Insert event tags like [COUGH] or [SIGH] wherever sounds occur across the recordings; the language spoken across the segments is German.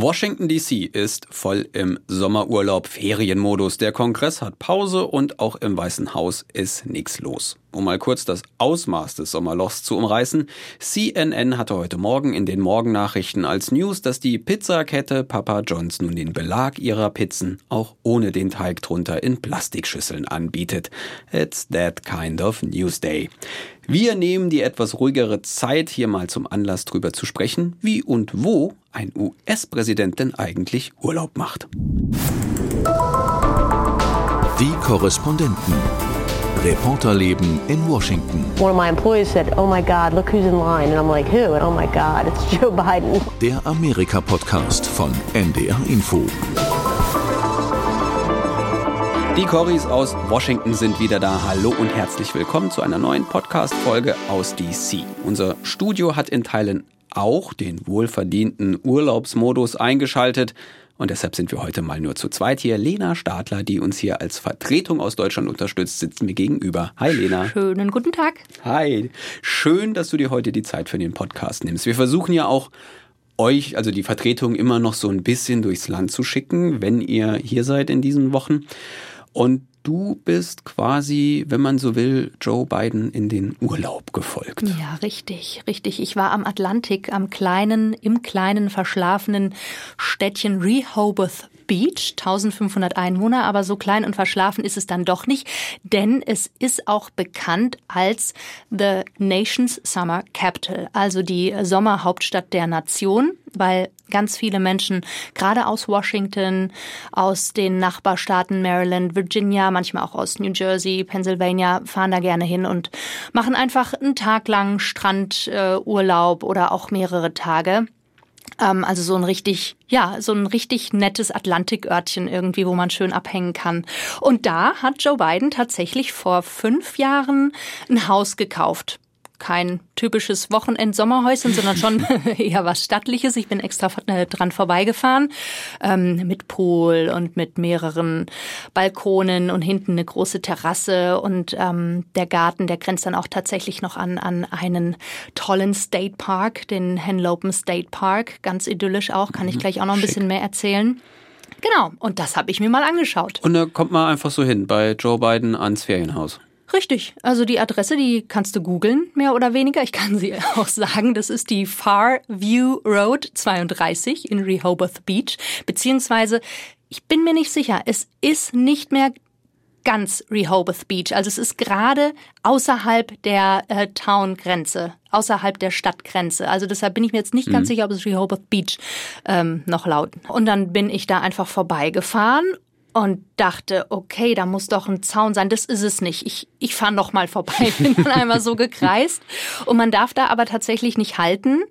Washington DC ist voll im Sommerurlaub Ferienmodus. Der Kongress hat Pause und auch im Weißen Haus ist nichts los. Um mal kurz das Ausmaß des Sommerlochs zu umreißen, CNN hatte heute Morgen in den Morgennachrichten als News, dass die Pizzakette Papa John's nun den Belag ihrer Pizzen auch ohne den Teig drunter in Plastikschüsseln anbietet. It's that kind of News Day. Wir nehmen die etwas ruhigere Zeit hier mal zum Anlass drüber zu sprechen, wie und wo ein US-Präsident denn eigentlich Urlaub macht. Die Korrespondenten. Reporterleben in Washington. One of my employees said, "Oh my God, look who's in line," and I'm like, "Who?" And oh my God, it's [LAUGHS] Joe Biden. Der Amerika-Podcast von NDR Info. Die Corys aus Washington sind wieder da. Hallo und herzlich willkommen zu einer neuen Podcast-Folge aus DC. Unser Studio hat in Teilen auch den wohlverdienten Urlaubsmodus eingeschaltet. Und deshalb sind wir heute mal nur zu zweit hier. Lena Stadler, die uns hier als Vertretung aus Deutschland unterstützt, sitzt mir gegenüber. Hi Lena. Schönen guten Tag. Hi. Schön, dass du dir heute die Zeit für den Podcast nimmst. Wir versuchen ja auch euch, also die Vertretung, immer noch so ein bisschen durchs Land zu schicken, wenn ihr hier seid in diesen Wochen. Und du bist quasi, wenn man so will, Joe Biden in den Urlaub gefolgt. Ja, richtig, richtig. Ich war am Atlantik, am kleinen, im kleinen verschlafenen Städtchen Rehoboth Beach, 1500 Einwohner, aber so klein und verschlafen ist es dann doch nicht, denn es ist auch bekannt als The Nation's Summer Capital, also die Sommerhauptstadt der Nation, weil ganz viele Menschen, gerade aus Washington, aus den Nachbarstaaten Maryland, Virginia, manchmal auch aus New Jersey, Pennsylvania, fahren da gerne hin und machen einfach einen Tag lang Strandurlaub äh, oder auch mehrere Tage. Ähm, also so ein richtig, ja, so ein richtig nettes Atlantikörtchen irgendwie, wo man schön abhängen kann. Und da hat Joe Biden tatsächlich vor fünf Jahren ein Haus gekauft kein typisches Wochenend-Sommerhäuschen, sondern schon [LAUGHS] [LAUGHS] eher was Stattliches. Ich bin extra äh, dran vorbeigefahren ähm, mit Pool und mit mehreren Balkonen und hinten eine große Terrasse und ähm, der Garten, der grenzt dann auch tatsächlich noch an an einen tollen State Park, den Henlopen State Park, ganz idyllisch auch. Kann ich mhm. gleich auch noch ein Schick. bisschen mehr erzählen. Genau, und das habe ich mir mal angeschaut. Und da kommt man einfach so hin bei Joe Biden ans Ferienhaus. Richtig. Also die Adresse, die kannst du googeln, mehr oder weniger. Ich kann sie [LAUGHS] auch sagen. Das ist die Far View Road 32 in Rehoboth Beach. Beziehungsweise, ich bin mir nicht sicher, es ist nicht mehr ganz Rehoboth Beach. Also es ist gerade außerhalb der äh, Town-Grenze, außerhalb der Stadtgrenze. Also deshalb bin ich mir jetzt nicht mhm. ganz sicher, ob es Rehoboth Beach ähm, noch laut. Und dann bin ich da einfach vorbeigefahren und dachte, okay, da muss doch ein Zaun sein. Das ist es nicht. Ich, ich fahre noch mal vorbei. [LAUGHS] Bin dann einmal so gekreist. Und man darf da aber tatsächlich nicht halten.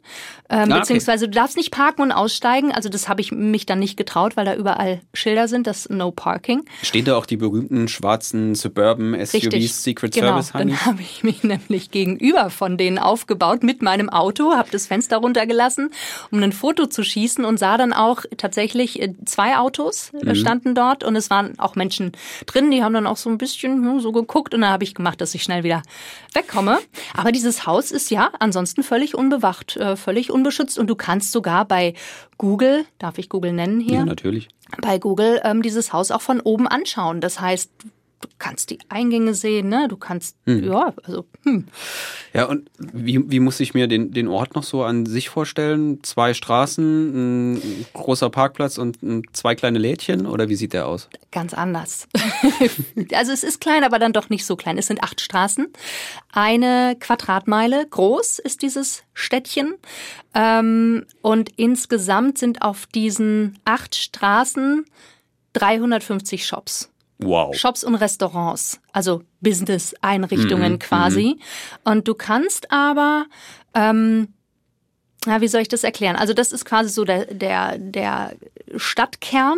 Ähm, ah, beziehungsweise okay. du darfst nicht parken und aussteigen. Also das habe ich mich dann nicht getraut, weil da überall Schilder sind, das No Parking. Stehen da auch die berühmten schwarzen Suburban SUVs Richtig. Secret genau. Service? Honey? Dann habe ich mich [LAUGHS] nämlich gegenüber von denen aufgebaut mit meinem Auto, habe das Fenster runtergelassen, um ein Foto zu schießen und sah dann auch tatsächlich äh, zwei Autos mhm. standen dort und es waren auch Menschen drin, die haben dann auch so ein bisschen hm, so geguckt und dann habe ich gemacht, dass ich schnell wieder wegkomme. Aber dieses Haus ist ja ansonsten völlig unbewacht, äh, völlig unbeschützt und du kannst sogar bei Google, darf ich Google nennen hier? Ja, natürlich. Bei Google ähm, dieses Haus auch von oben anschauen. Das heißt, du kannst die Eingänge sehen, ne? Du kannst, hm. ja, also. Hm. Ja, und wie, wie muss ich mir den, den Ort noch so an sich vorstellen? Zwei Straßen, ein großer Parkplatz und zwei kleine Lädchen oder wie sieht der aus? Ganz anders. [LAUGHS] also es ist klein, aber dann doch nicht so klein. Es sind acht Straßen. Eine Quadratmeile groß ist dieses Städtchen. Ähm, und insgesamt sind auf diesen acht Straßen 350 Shops. Wow. Shops und Restaurants, also Business-Einrichtungen mhm, quasi. Mhm. Und du kannst aber, ähm, ja, wie soll ich das erklären? Also das ist quasi so der, der, der Stadtkern.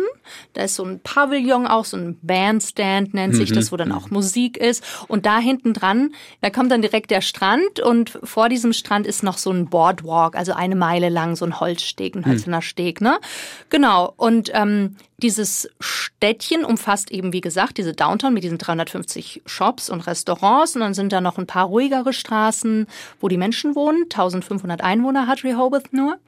Da ist so ein Pavillon auch, so ein Bandstand nennt sich mhm. das, wo dann auch Musik ist. Und da hinten dran, da kommt dann direkt der Strand und vor diesem Strand ist noch so ein Boardwalk, also eine Meile lang, so ein Holzsteg, ein mhm. hölzerner Steg, ne? Genau. Und ähm, dieses Städtchen umfasst eben, wie gesagt, diese Downtown mit diesen 350 Shops und Restaurants. Und dann sind da noch ein paar ruhigere Straßen, wo die Menschen wohnen. 1500 Einwohner hat Rehoboth nur.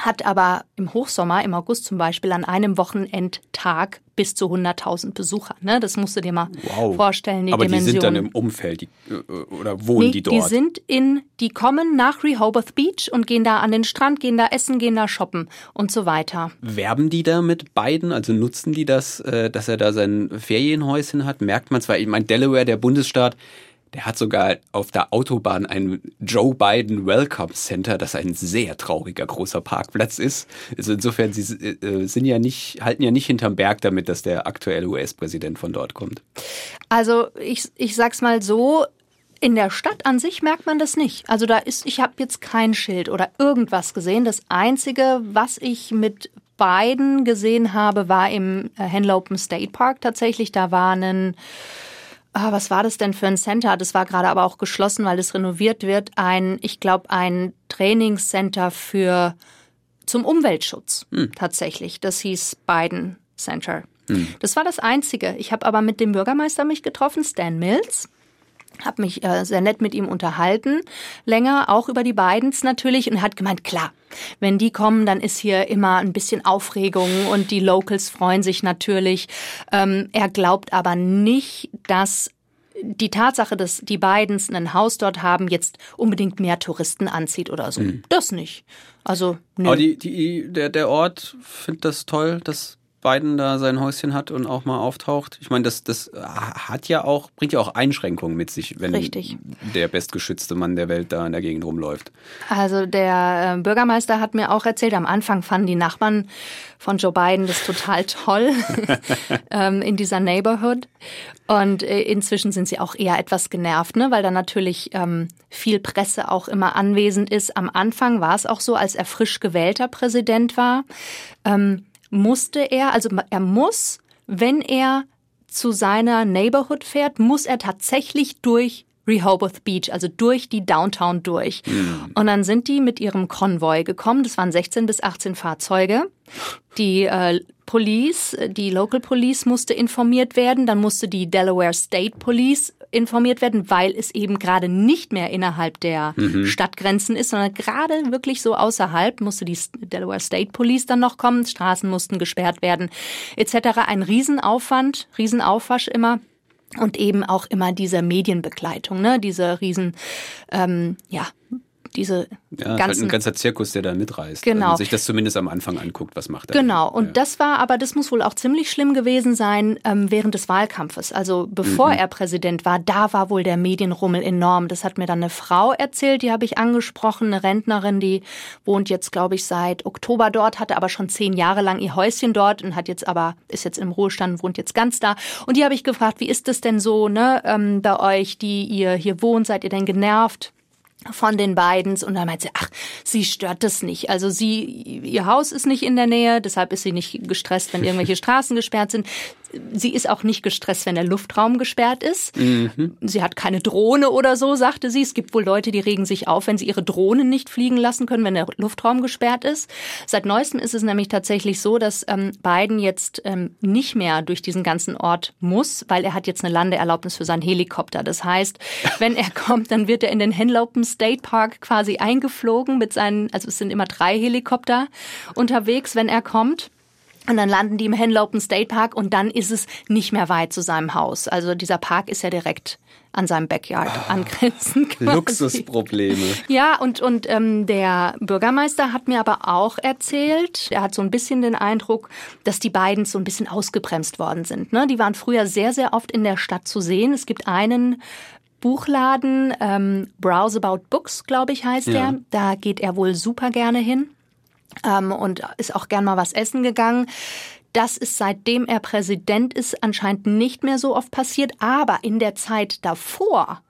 Hat aber im Hochsommer, im August zum Beispiel, an einem Wochenendtag bis zu 100.000 Besucher. Ne? Das musst du dir mal wow. vorstellen, die Aber Dimension. die sind dann im Umfeld die, äh, oder wohnen nee, die dort? Die sind in, die kommen nach Rehoboth Beach und gehen da an den Strand, gehen da essen, gehen da shoppen und so weiter. Werben die da mit beiden? Also nutzen die das, äh, dass er da sein Ferienhäuschen hat? Merkt man zwar, ich meine, Delaware, der Bundesstaat, der hat sogar auf der Autobahn ein Joe Biden Welcome Center, das ein sehr trauriger großer Parkplatz ist. Also insofern, sie äh, sind ja nicht, halten ja nicht hinterm Berg damit, dass der aktuelle US-Präsident von dort kommt. Also ich, ich sag's mal so, in der Stadt an sich merkt man das nicht. Also da ist, ich habe jetzt kein Schild oder irgendwas gesehen. Das Einzige, was ich mit Biden gesehen habe, war im äh, Henlopen State Park tatsächlich. Da war ein ah, was war das denn für ein Center? Das war gerade aber auch geschlossen, weil es renoviert wird. Ein, ich glaube, ein Trainingscenter für zum Umweltschutz hm. tatsächlich. Das hieß Biden Center. Hm. Das war das Einzige. Ich habe aber mit dem Bürgermeister mich getroffen, Stan Mills habe mich äh, sehr nett mit ihm unterhalten, länger, auch über die Bidens natürlich, und hat gemeint, klar, wenn die kommen, dann ist hier immer ein bisschen Aufregung und die Locals freuen sich natürlich. Ähm, er glaubt aber nicht, dass die Tatsache, dass die Bidens ein Haus dort haben, jetzt unbedingt mehr Touristen anzieht oder so. Mhm. Das nicht. Also, nö. Aber die, die, der, der Ort findet das toll, dass Biden da sein Häuschen hat und auch mal auftaucht. Ich meine, das, das hat ja auch, bringt ja auch Einschränkungen mit sich, wenn Richtig. der bestgeschützte Mann der Welt da in der Gegend rumläuft. Also der äh, Bürgermeister hat mir auch erzählt, am Anfang fanden die Nachbarn von Joe Biden das total toll [LAUGHS] ähm, in dieser Neighborhood. Und äh, inzwischen sind sie auch eher etwas genervt, ne? weil da natürlich ähm, viel Presse auch immer anwesend ist. Am Anfang war es auch so, als er frisch gewählter Präsident war. Ähm, musste er, also er muss, wenn er zu seiner Neighborhood fährt, muss er tatsächlich durch Rehoboth Beach, also durch die Downtown durch. Mhm. Und dann sind die mit ihrem Konvoi gekommen. Das waren 16 bis 18 Fahrzeuge. Die äh, Police, die Local Police musste informiert werden. Dann musste die Delaware State Police informiert werden, weil es eben gerade nicht mehr innerhalb der mhm. Stadtgrenzen ist, sondern gerade wirklich so außerhalb musste die Delaware State Police dann noch kommen, Straßen mussten gesperrt werden, etc. Ein Riesenaufwand, Riesenaufwasch immer. Und eben auch immer diese Medienbegleitung, ne? diese riesen, ähm, ja, diese ja, ganzen... Halt ein ganzer Zirkus, der da mitreißt. Genau. Wenn sich das zumindest am Anfang anguckt, was macht er. Genau, und ja. das war aber, das muss wohl auch ziemlich schlimm gewesen sein ähm, während des Wahlkampfes. Also bevor mhm. er Präsident war, da war wohl der Medienrummel enorm. Das hat mir dann eine Frau erzählt, die habe ich angesprochen, eine Rentnerin, die wohnt jetzt, glaube ich, seit Oktober dort, hatte aber schon zehn Jahre lang ihr Häuschen dort und hat jetzt aber, ist jetzt im Ruhestand, wohnt jetzt ganz da. Und die habe ich gefragt, wie ist das denn so, ne, ähm, bei euch, die ihr hier wohnt, seid ihr denn genervt? Von den beiden und dann meinte sie, ach, sie stört das nicht. Also sie, ihr Haus ist nicht in der Nähe, deshalb ist sie nicht gestresst, wenn irgendwelche [LAUGHS] Straßen gesperrt sind sie ist auch nicht gestresst, wenn der Luftraum gesperrt ist. Mhm. Sie hat keine Drohne oder so, sagte sie. Es gibt wohl Leute, die regen sich auf, wenn sie ihre Drohnen nicht fliegen lassen können, wenn der Luftraum gesperrt ist. Seit neuestem ist es nämlich tatsächlich so, dass ähm, Biden jetzt ähm, nicht mehr durch diesen ganzen Ort muss, weil er hat jetzt eine Landeerlaubnis für seinen Helikopter. Das heißt, [LAUGHS] wenn er kommt, dann wird er in den Henlopen State Park quasi eingeflogen mit seinen, also es sind immer drei Helikopter unterwegs, wenn er kommt. Und dann landen die im Henlopen State Park und dann ist es nicht mehr weit zu seinem Haus. Also dieser Park ist ja direkt an seinem Backyard ah, angrenzend. Quasi. Luxusprobleme. Ja, und, und ähm, der Bürgermeister hat mir aber auch erzählt, er hat so ein bisschen den Eindruck, dass die beiden so ein bisschen ausgebremst worden sind. Ne? Die waren früher sehr, sehr oft in der Stadt zu sehen. Es gibt einen Buchladen, ähm, Browse About Books, glaube ich, heißt ja. der. Da geht er wohl super gerne hin ähm, und ist auch gern mal was essen gegangen. Das ist seitdem er Präsident ist anscheinend nicht mehr so oft passiert, aber in der Zeit davor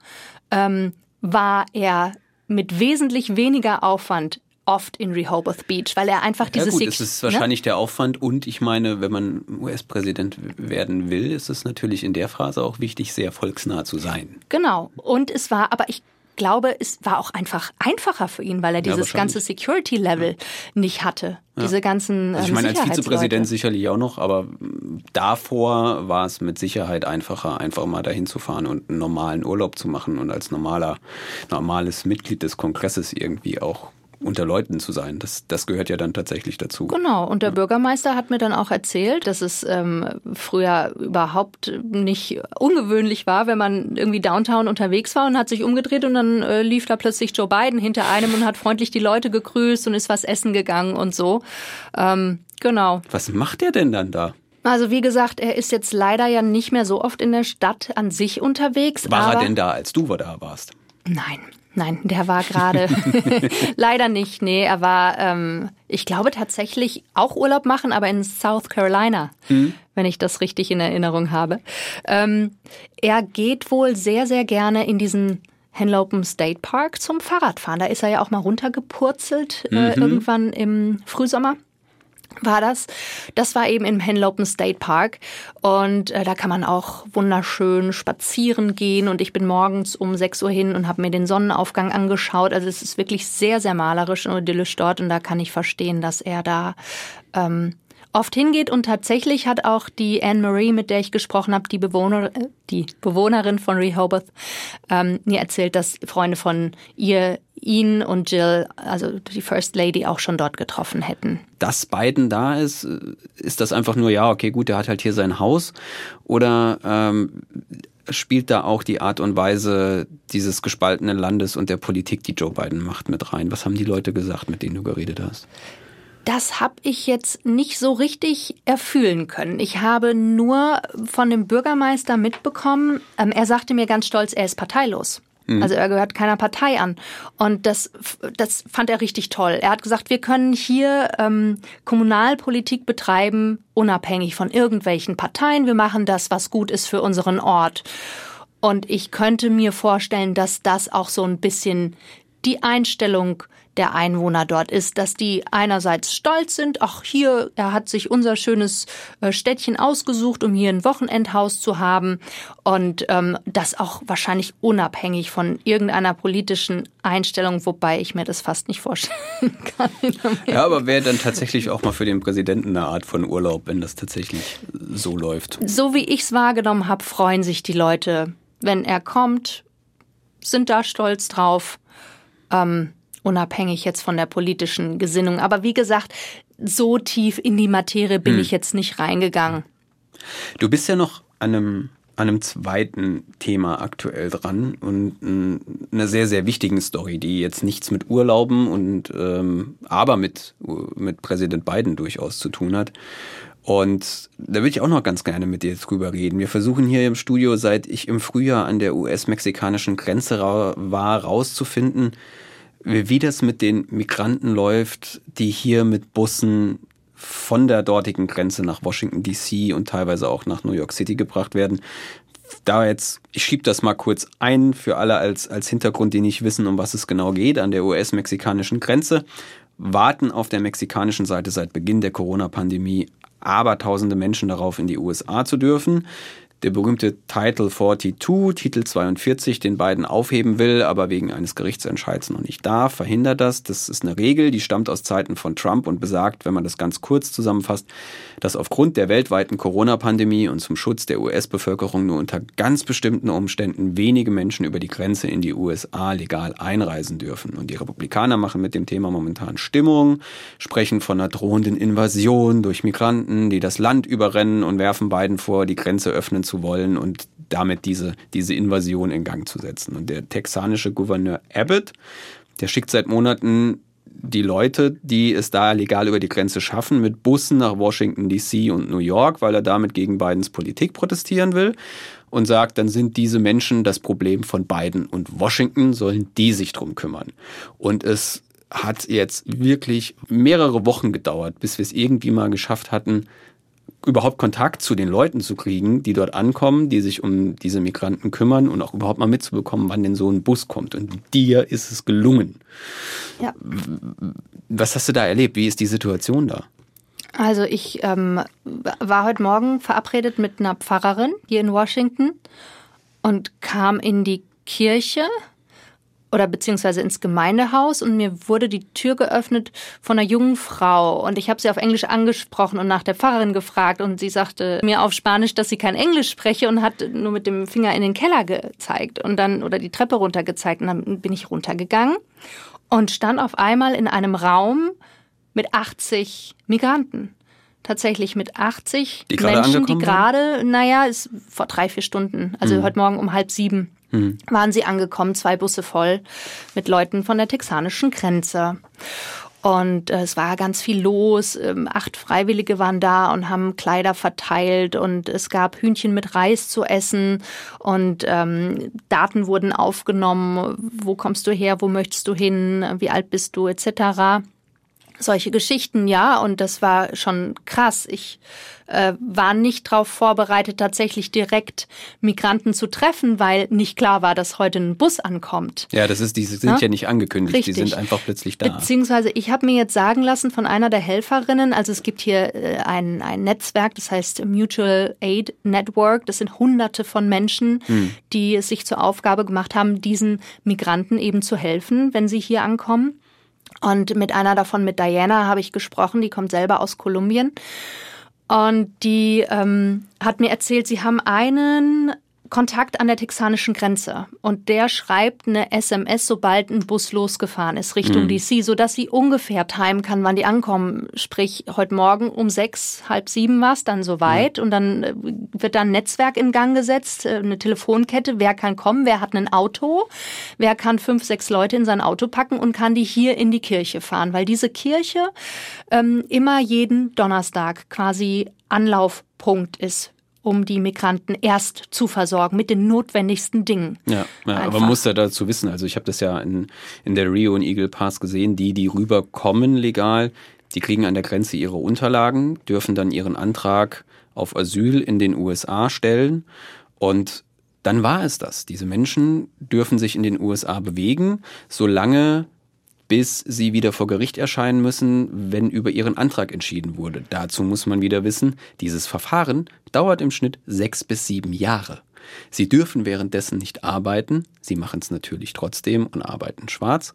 ähm, war er mit wesentlich weniger Aufwand oft in Rehoboth Beach, weil er einfach dieses... Ja gut, es ist wahrscheinlich ne? der Aufwand und ich meine, wenn man US-Präsident werden will, ist es natürlich in der Phase auch wichtig, sehr volksnah zu sein. Genau. Und es war, aber ich glaube, es war auch einfach einfacher für ihn, weil er dieses ja, ganze Security-Level ja. nicht hatte. Ja. Diese ganzen. Also ich meine, als Vizepräsident sicherlich auch noch, aber davor war es mit Sicherheit einfacher, einfach mal dahin zu fahren und einen normalen Urlaub zu machen und als normaler, normales Mitglied des Kongresses irgendwie auch unter Leuten zu sein. Das, das gehört ja dann tatsächlich dazu. Genau, und der ja. Bürgermeister hat mir dann auch erzählt, dass es ähm, früher überhaupt nicht ungewöhnlich war, wenn man irgendwie downtown unterwegs war und hat sich umgedreht und dann äh, lief da plötzlich Joe Biden hinter einem und hat freundlich die Leute gegrüßt und ist was essen gegangen und so. Ähm, genau. Was macht er denn dann da? Also wie gesagt, er ist jetzt leider ja nicht mehr so oft in der Stadt an sich unterwegs. War er denn da, als du da warst? Nein, Nein, der war gerade [LAUGHS] leider nicht. Nee, er war, ähm, ich glaube tatsächlich auch Urlaub machen, aber in South Carolina, mhm. wenn ich das richtig in Erinnerung habe. Ähm, er geht wohl sehr, sehr gerne in diesen Henlopen State Park zum Fahrradfahren. Da ist er ja auch mal runtergepurzelt äh, mhm. irgendwann im Frühsommer war das. Das war eben im Henlopen State Park und äh, da kann man auch wunderschön spazieren gehen und ich bin morgens um 6 Uhr hin und habe mir den Sonnenaufgang angeschaut. Also es ist wirklich sehr, sehr malerisch und idyllisch dort und da kann ich verstehen, dass er da ähm, oft hingeht und tatsächlich hat auch die Anne Marie, mit der ich gesprochen habe, die Bewohner, äh, die Bewohnerin von Rehoboth, ähm, mir erzählt, dass Freunde von ihr ihn und Jill, also die First Lady, auch schon dort getroffen hätten. Dass Biden da ist, äh, ist das einfach nur, ja, okay, gut, der hat halt hier sein Haus oder ähm, spielt da auch die Art und Weise dieses gespaltenen Landes und der Politik, die Joe Biden macht, mit rein? Was haben die Leute gesagt, mit denen du geredet hast? Das habe ich jetzt nicht so richtig erfühlen können. Ich habe nur von dem Bürgermeister mitbekommen, ähm, er sagte mir ganz stolz, er ist parteilos. Mhm. Also er gehört keiner Partei an. Und das, das fand er richtig toll. Er hat gesagt, wir können hier ähm, Kommunalpolitik betreiben, unabhängig von irgendwelchen Parteien. Wir machen das, was gut ist für unseren Ort. Und ich könnte mir vorstellen, dass das auch so ein bisschen die Einstellung der Einwohner dort ist, dass die einerseits stolz sind, ach hier, er hat sich unser schönes äh, Städtchen ausgesucht, um hier ein Wochenendhaus zu haben und ähm, das auch wahrscheinlich unabhängig von irgendeiner politischen Einstellung, wobei ich mir das fast nicht vorstellen [LAUGHS] kann. Ja, aber wäre dann tatsächlich auch mal für den Präsidenten eine Art von Urlaub, wenn das tatsächlich so läuft. So wie ich es wahrgenommen habe, freuen sich die Leute, wenn er kommt, sind da stolz drauf. Ähm, unabhängig jetzt von der politischen Gesinnung. Aber wie gesagt, so tief in die Materie bin hm. ich jetzt nicht reingegangen. Du bist ja noch an einem, an einem zweiten Thema aktuell dran und einer sehr, sehr wichtigen Story, die jetzt nichts mit Urlauben und ähm, aber mit, mit Präsident Biden durchaus zu tun hat. Und da würde ich auch noch ganz gerne mit dir drüber reden. Wir versuchen hier im Studio, seit ich im Frühjahr an der US-mexikanischen Grenze war, rauszufinden, wie das mit den Migranten läuft, die hier mit Bussen von der dortigen Grenze nach Washington DC und teilweise auch nach New York City gebracht werden. Da jetzt, ich schiebe das mal kurz ein für alle als, als Hintergrund, die nicht wissen, um was es genau geht, an der US-mexikanischen Grenze warten auf der mexikanischen Seite seit Beginn der Corona-Pandemie aber tausende Menschen darauf, in die USA zu dürfen der berühmte Title 42, Titel 42, den Biden aufheben will, aber wegen eines Gerichtsentscheids noch nicht darf, verhindert das. Das ist eine Regel, die stammt aus Zeiten von Trump und besagt, wenn man das ganz kurz zusammenfasst, dass aufgrund der weltweiten Corona-Pandemie und zum Schutz der US-Bevölkerung nur unter ganz bestimmten Umständen wenige Menschen über die Grenze in die USA legal einreisen dürfen. Und die Republikaner machen mit dem Thema momentan Stimmung, sprechen von einer drohenden Invasion durch Migranten, die das Land überrennen und werfen Biden vor, die Grenze öffnen zu zu wollen und damit diese, diese Invasion in Gang zu setzen. Und der texanische Gouverneur Abbott, der schickt seit Monaten die Leute, die es da legal über die Grenze schaffen, mit Bussen nach Washington DC und New York, weil er damit gegen Bidens Politik protestieren will und sagt, dann sind diese Menschen das Problem von Biden und Washington, sollen die sich drum kümmern. Und es hat jetzt wirklich mehrere Wochen gedauert, bis wir es irgendwie mal geschafft hatten, überhaupt Kontakt zu den Leuten zu kriegen, die dort ankommen, die sich um diese Migranten kümmern und auch überhaupt mal mitzubekommen, wann denn so ein Bus kommt. Und dir ist es gelungen. Ja. Was hast du da erlebt? Wie ist die Situation da? Also ich ähm, war heute Morgen verabredet mit einer Pfarrerin hier in Washington und kam in die Kirche oder beziehungsweise ins Gemeindehaus und mir wurde die Tür geöffnet von einer jungen Frau und ich habe sie auf Englisch angesprochen und nach der Pfarrerin gefragt und sie sagte mir auf Spanisch, dass sie kein Englisch spreche und hat nur mit dem Finger in den Keller gezeigt und dann oder die Treppe runter gezeigt und dann bin ich runtergegangen und stand auf einmal in einem Raum mit 80 Migranten. Tatsächlich mit 80 Die Menschen, die gerade, naja, ist vor drei, vier Stunden, also Mhm. heute Morgen um halb sieben, waren sie angekommen, zwei Busse voll mit Leuten von der texanischen Grenze. Und äh, es war ganz viel los. Ähm, acht Freiwillige waren da und haben Kleider verteilt und es gab Hühnchen mit Reis zu essen und ähm, Daten wurden aufgenommen. Wo kommst du her? Wo möchtest du hin? Wie alt bist du? Etc solche Geschichten, ja, und das war schon krass. Ich äh, war nicht darauf vorbereitet, tatsächlich direkt Migranten zu treffen, weil nicht klar war, dass heute ein Bus ankommt. Ja, das ist, die sind Ja? ja nicht angekündigt, Richtig. die sind einfach plötzlich da. Beziehungsweise ich habe mir jetzt sagen lassen von einer der Helferinnen, also es gibt hier äh, ein, ein Netzwerk, das heißt Mutual Aid Network. Das sind hunderte von Menschen, die es sich zur Aufgabe gemacht haben, diesen Migranten eben zu helfen, wenn sie hier ankommen. Und mit einer davon, mit Diana, habe ich gesprochen, die kommt selber aus Kolumbien. Und die ähm, hat mir erzählt, sie haben einen Kontakt an der texanischen Grenze. Und der schreibt eine SMS, sobald ein Bus losgefahren ist Richtung DC, sodass sie ungefähr timen kann, wann die ankommen. Sprich, heute Morgen um sechs, halb sieben war es dann soweit. Und dann äh, wird da ein Netzwerk in Gang gesetzt, äh, eine Telefonkette, wer kann kommen, wer hat ein Auto, wer kann fünf, sechs Leute in sein Auto packen und kann die hier in die Kirche fahren, weil diese Kirche ähm, immer jeden Donnerstag quasi Anlaufpunkt ist um die Migranten erst zu versorgen mit den notwendigsten Dingen. Ja, ja aber man muss ja dazu wissen, also ich habe das ja in, in der Rio und Eagle Pass gesehen, die, die rüberkommen legal, die kriegen an der Grenze ihre Unterlagen, dürfen dann ihren Antrag auf Asyl in den USA stellen und dann war es das. Diese Menschen dürfen sich in den USA bewegen, solange bis sie wieder vor Gericht erscheinen müssen, wenn über ihren Antrag entschieden wurde. Dazu muss man wieder wissen, dieses Verfahren dauert im Schnitt sechs bis sieben Jahre. Sie dürfen währenddessen nicht arbeiten, sie machen es natürlich trotzdem und arbeiten schwarz,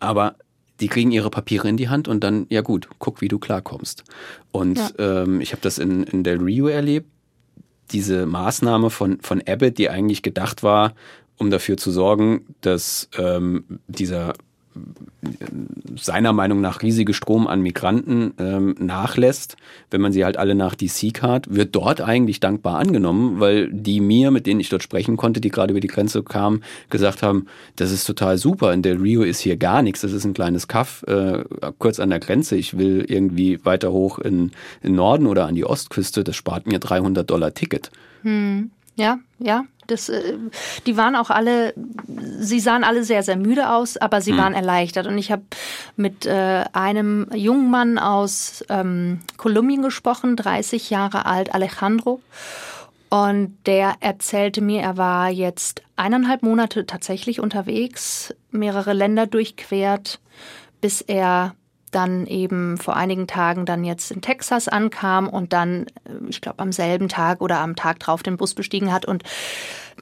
aber die kriegen ihre Papiere in die Hand und dann, ja gut, guck, wie du klarkommst. Und ähm, ich habe das in, in Del Rio erlebt, diese Maßnahme von, von Abbott, die eigentlich gedacht war, um dafür zu sorgen, dass ähm, dieser seiner Meinung nach riesige Strom an Migranten ähm, nachlässt, wenn man sie halt alle nach DC kart, wird dort eigentlich dankbar angenommen, weil die mir, mit denen ich dort sprechen konnte, die gerade über die Grenze kamen, gesagt haben, das ist total super, in Del Rio ist hier gar nichts, das ist ein kleines Kaff äh, kurz an der Grenze, ich will irgendwie weiter hoch in, in Norden oder an die Ostküste, das spart mir 300 Dollar Ticket. Ja, ja. Das, äh, die waren auch alle, sie sahen alle sehr, sehr müde aus, aber sie waren erleichtert. Und ich habe mit äh, einem jungen Mann aus ähm, Kolumbien gesprochen, 30 Jahre alt, Alejandro. Und der erzählte mir, er war jetzt eineinhalb Monate tatsächlich unterwegs, mehrere Länder durchquert, bis er dann eben vor einigen Tagen dann jetzt in Texas ankam und dann, äh, ich glaube, am selben Tag oder am Tag drauf den Bus bestiegen hat. Und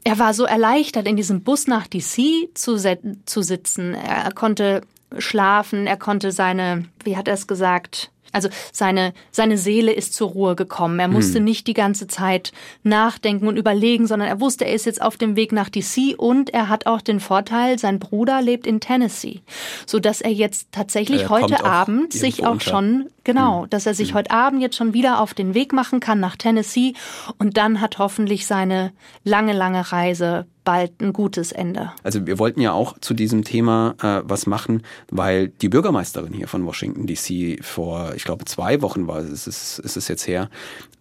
er war so erleichtert, in diesem Bus nach DC zu, zu sitzen. Er konnte schlafen, er konnte seine, wie hat er es gesagt, also seine, seine Seele ist zur Ruhe gekommen. Er musste nicht die ganze Zeit nachdenken und überlegen, sondern er wusste, er ist jetzt auf dem Weg nach DC und er hat auch den Vorteil, sein Bruder lebt in Tennessee, so dass er jetzt tatsächlich Er heute Abend sich auch unter. schon Genau, dass er sich heute Abend jetzt schon wieder auf den Weg machen kann nach Tennessee und dann hat hoffentlich seine lange, lange Reise bald ein gutes Ende. Also wir wollten ja auch zu diesem Thema äh, was machen, weil die Bürgermeisterin hier von Washington DC vor, ich glaube, zwei Wochen war es, ist, ist es jetzt her,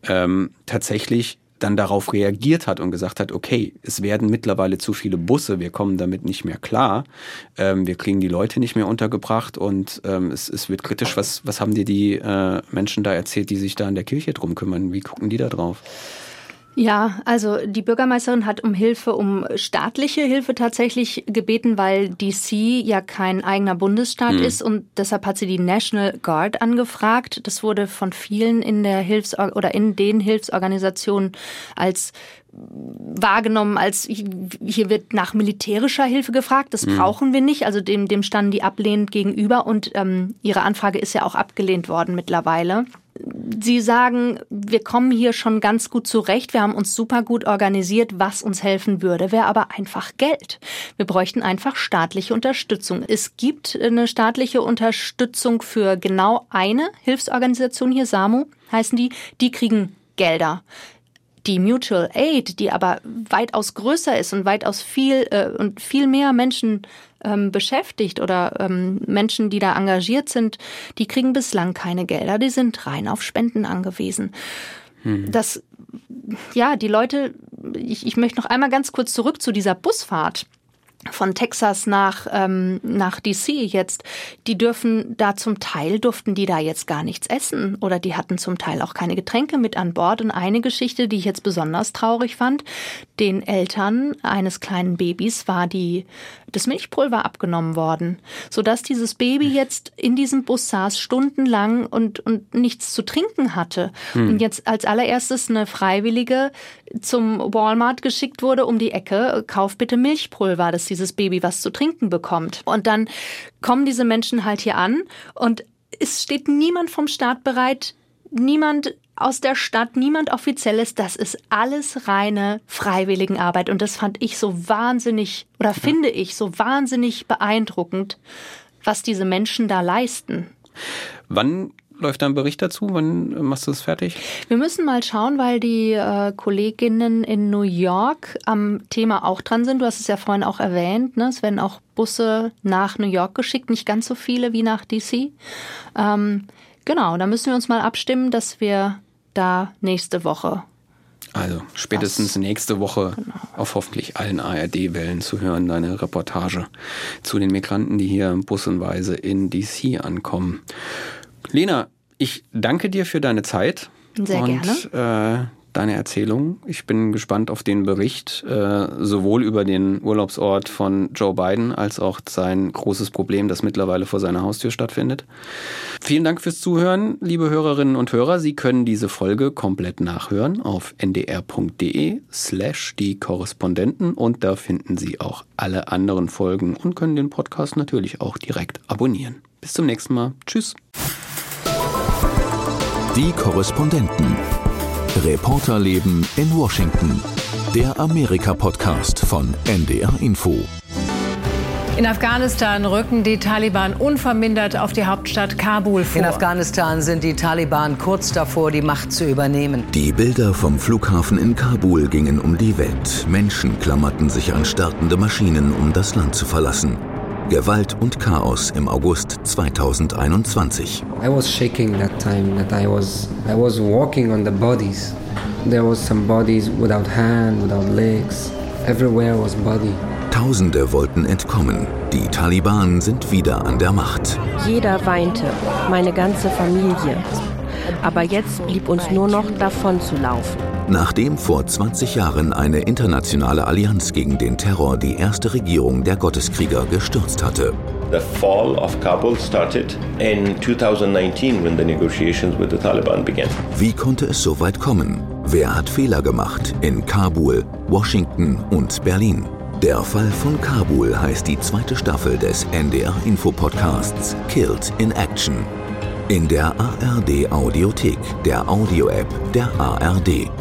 ähm, tatsächlich dann darauf reagiert hat und gesagt hat, okay, es werden mittlerweile zu viele Busse, wir kommen damit nicht mehr klar, ähm, wir kriegen die Leute nicht mehr untergebracht und ähm, es, es wird kritisch. Was, was haben dir die äh, Menschen da erzählt, die sich da in der Kirche drum kümmern? Wie gucken die da drauf? Ja, also die Bürgermeisterin hat um Hilfe, um staatliche Hilfe tatsächlich gebeten, weil DC ja kein eigener Bundesstaat ist und deshalb hat sie die National Guard angefragt. Das wurde von vielen in der Hilfs oder in den Hilfsorganisationen als wahrgenommen als hier wird nach militärischer Hilfe gefragt. Das brauchen wir nicht. Also dem, dem standen die ablehnend gegenüber und ähm, ihre Anfrage ist ja auch abgelehnt worden mittlerweile. Sie sagen, wir kommen hier schon ganz gut zurecht, wir haben uns super gut organisiert, was uns helfen würde, wäre aber einfach Geld. Wir bräuchten einfach staatliche Unterstützung. Es gibt eine staatliche Unterstützung für genau eine Hilfsorganisation hier, SAMU heißen die, die kriegen Gelder die Mutual Aid, die aber weitaus größer ist und weitaus viel äh, und viel mehr Menschen ähm, beschäftigt oder ähm, Menschen, die da engagiert sind, die kriegen bislang keine Gelder, die sind rein auf Spenden angewiesen. Hm. Das, ja, die Leute, ich, ich möchte noch einmal ganz kurz zurück zu dieser Busfahrt von Texas nach, ähm, nach DC jetzt, die dürfen da zum Teil, durften die da jetzt gar nichts essen oder die hatten zum Teil auch keine Getränke mit an Bord. Und eine Geschichte, die ich jetzt besonders traurig fand, den Eltern eines kleinen Babys war die, das Milchpulver abgenommen worden, sodass dieses Baby jetzt in diesem Bus saß, stundenlang und, und nichts zu trinken hatte. Hm. Und jetzt als allererstes eine Freiwillige zum Walmart geschickt wurde um die Ecke, kauf bitte Milchpulver, dass dieses Baby was zu trinken bekommt. Und dann kommen diese Menschen halt hier an und es steht niemand vom Staat bereit, niemand aus der Stadt, niemand offizielles, das ist alles reine Freiwilligenarbeit und das fand ich so wahnsinnig oder finde ich so wahnsinnig beeindruckend, was diese Menschen da leisten. Wann läuft dein Bericht dazu? Wann machst du es fertig? Wir müssen mal schauen, weil die äh, Kolleginnen in New York am Thema auch dran sind. Du hast es ja vorhin auch erwähnt. Ne? Es werden auch Busse nach New York geschickt, nicht ganz so viele wie nach DC. Ähm, genau, da müssen wir uns mal abstimmen, dass wir da nächste Woche also spätestens nächste Woche genau. auf hoffentlich allen ARD-Wellen zu hören, deine Reportage zu den Migranten, die hier bussenweise in DC ankommen. Lena, ich danke dir für deine Zeit. Sehr und, gerne. Äh, deine Erzählung. Ich bin gespannt auf den Bericht, äh, sowohl über den Urlaubsort von Joe Biden als auch sein großes Problem, das mittlerweile vor seiner Haustür stattfindet. Vielen Dank fürs Zuhören, liebe Hörerinnen und Hörer. Sie können diese Folge komplett nachhören auf ndr.de slash die Korrespondenten und da finden Sie auch alle anderen Folgen und können den Podcast natürlich auch direkt abonnieren. Bis zum nächsten Mal. Tschüss. Die Korrespondenten. Reporterleben in Washington. Der Amerika-Podcast von NDR Info. In Afghanistan rücken die Taliban unvermindert auf die Hauptstadt Kabul vor. In Afghanistan sind die Taliban kurz davor, die Macht zu übernehmen. Die Bilder vom Flughafen in Kabul gingen um die Welt. Menschen klammerten sich an startende Maschinen, um das Land zu verlassen. Gewalt und Chaos im August 2021. I was shaking that time that I was I was walking on the bodies. There was some bodies without hand, without legs. Everywhere was body. Tausende wollten entkommen. Die Taliban sind wieder an der Macht. Jeder weinte, meine ganze Familie. Aber jetzt blieb uns nur noch davon zu laufen. Nachdem vor 20 Jahren eine internationale Allianz gegen den Terror die erste Regierung der Gotteskrieger gestürzt hatte. The fall of Kabul started in 2019 when the negotiations with the Taliban began. Wie konnte es so weit kommen? Wer hat Fehler gemacht in Kabul, Washington und Berlin? Der Fall von Kabul heißt die zweite Staffel des NDR Info Podcasts Killed in Action. In der ARD Audiothek, der Audio-App der ARD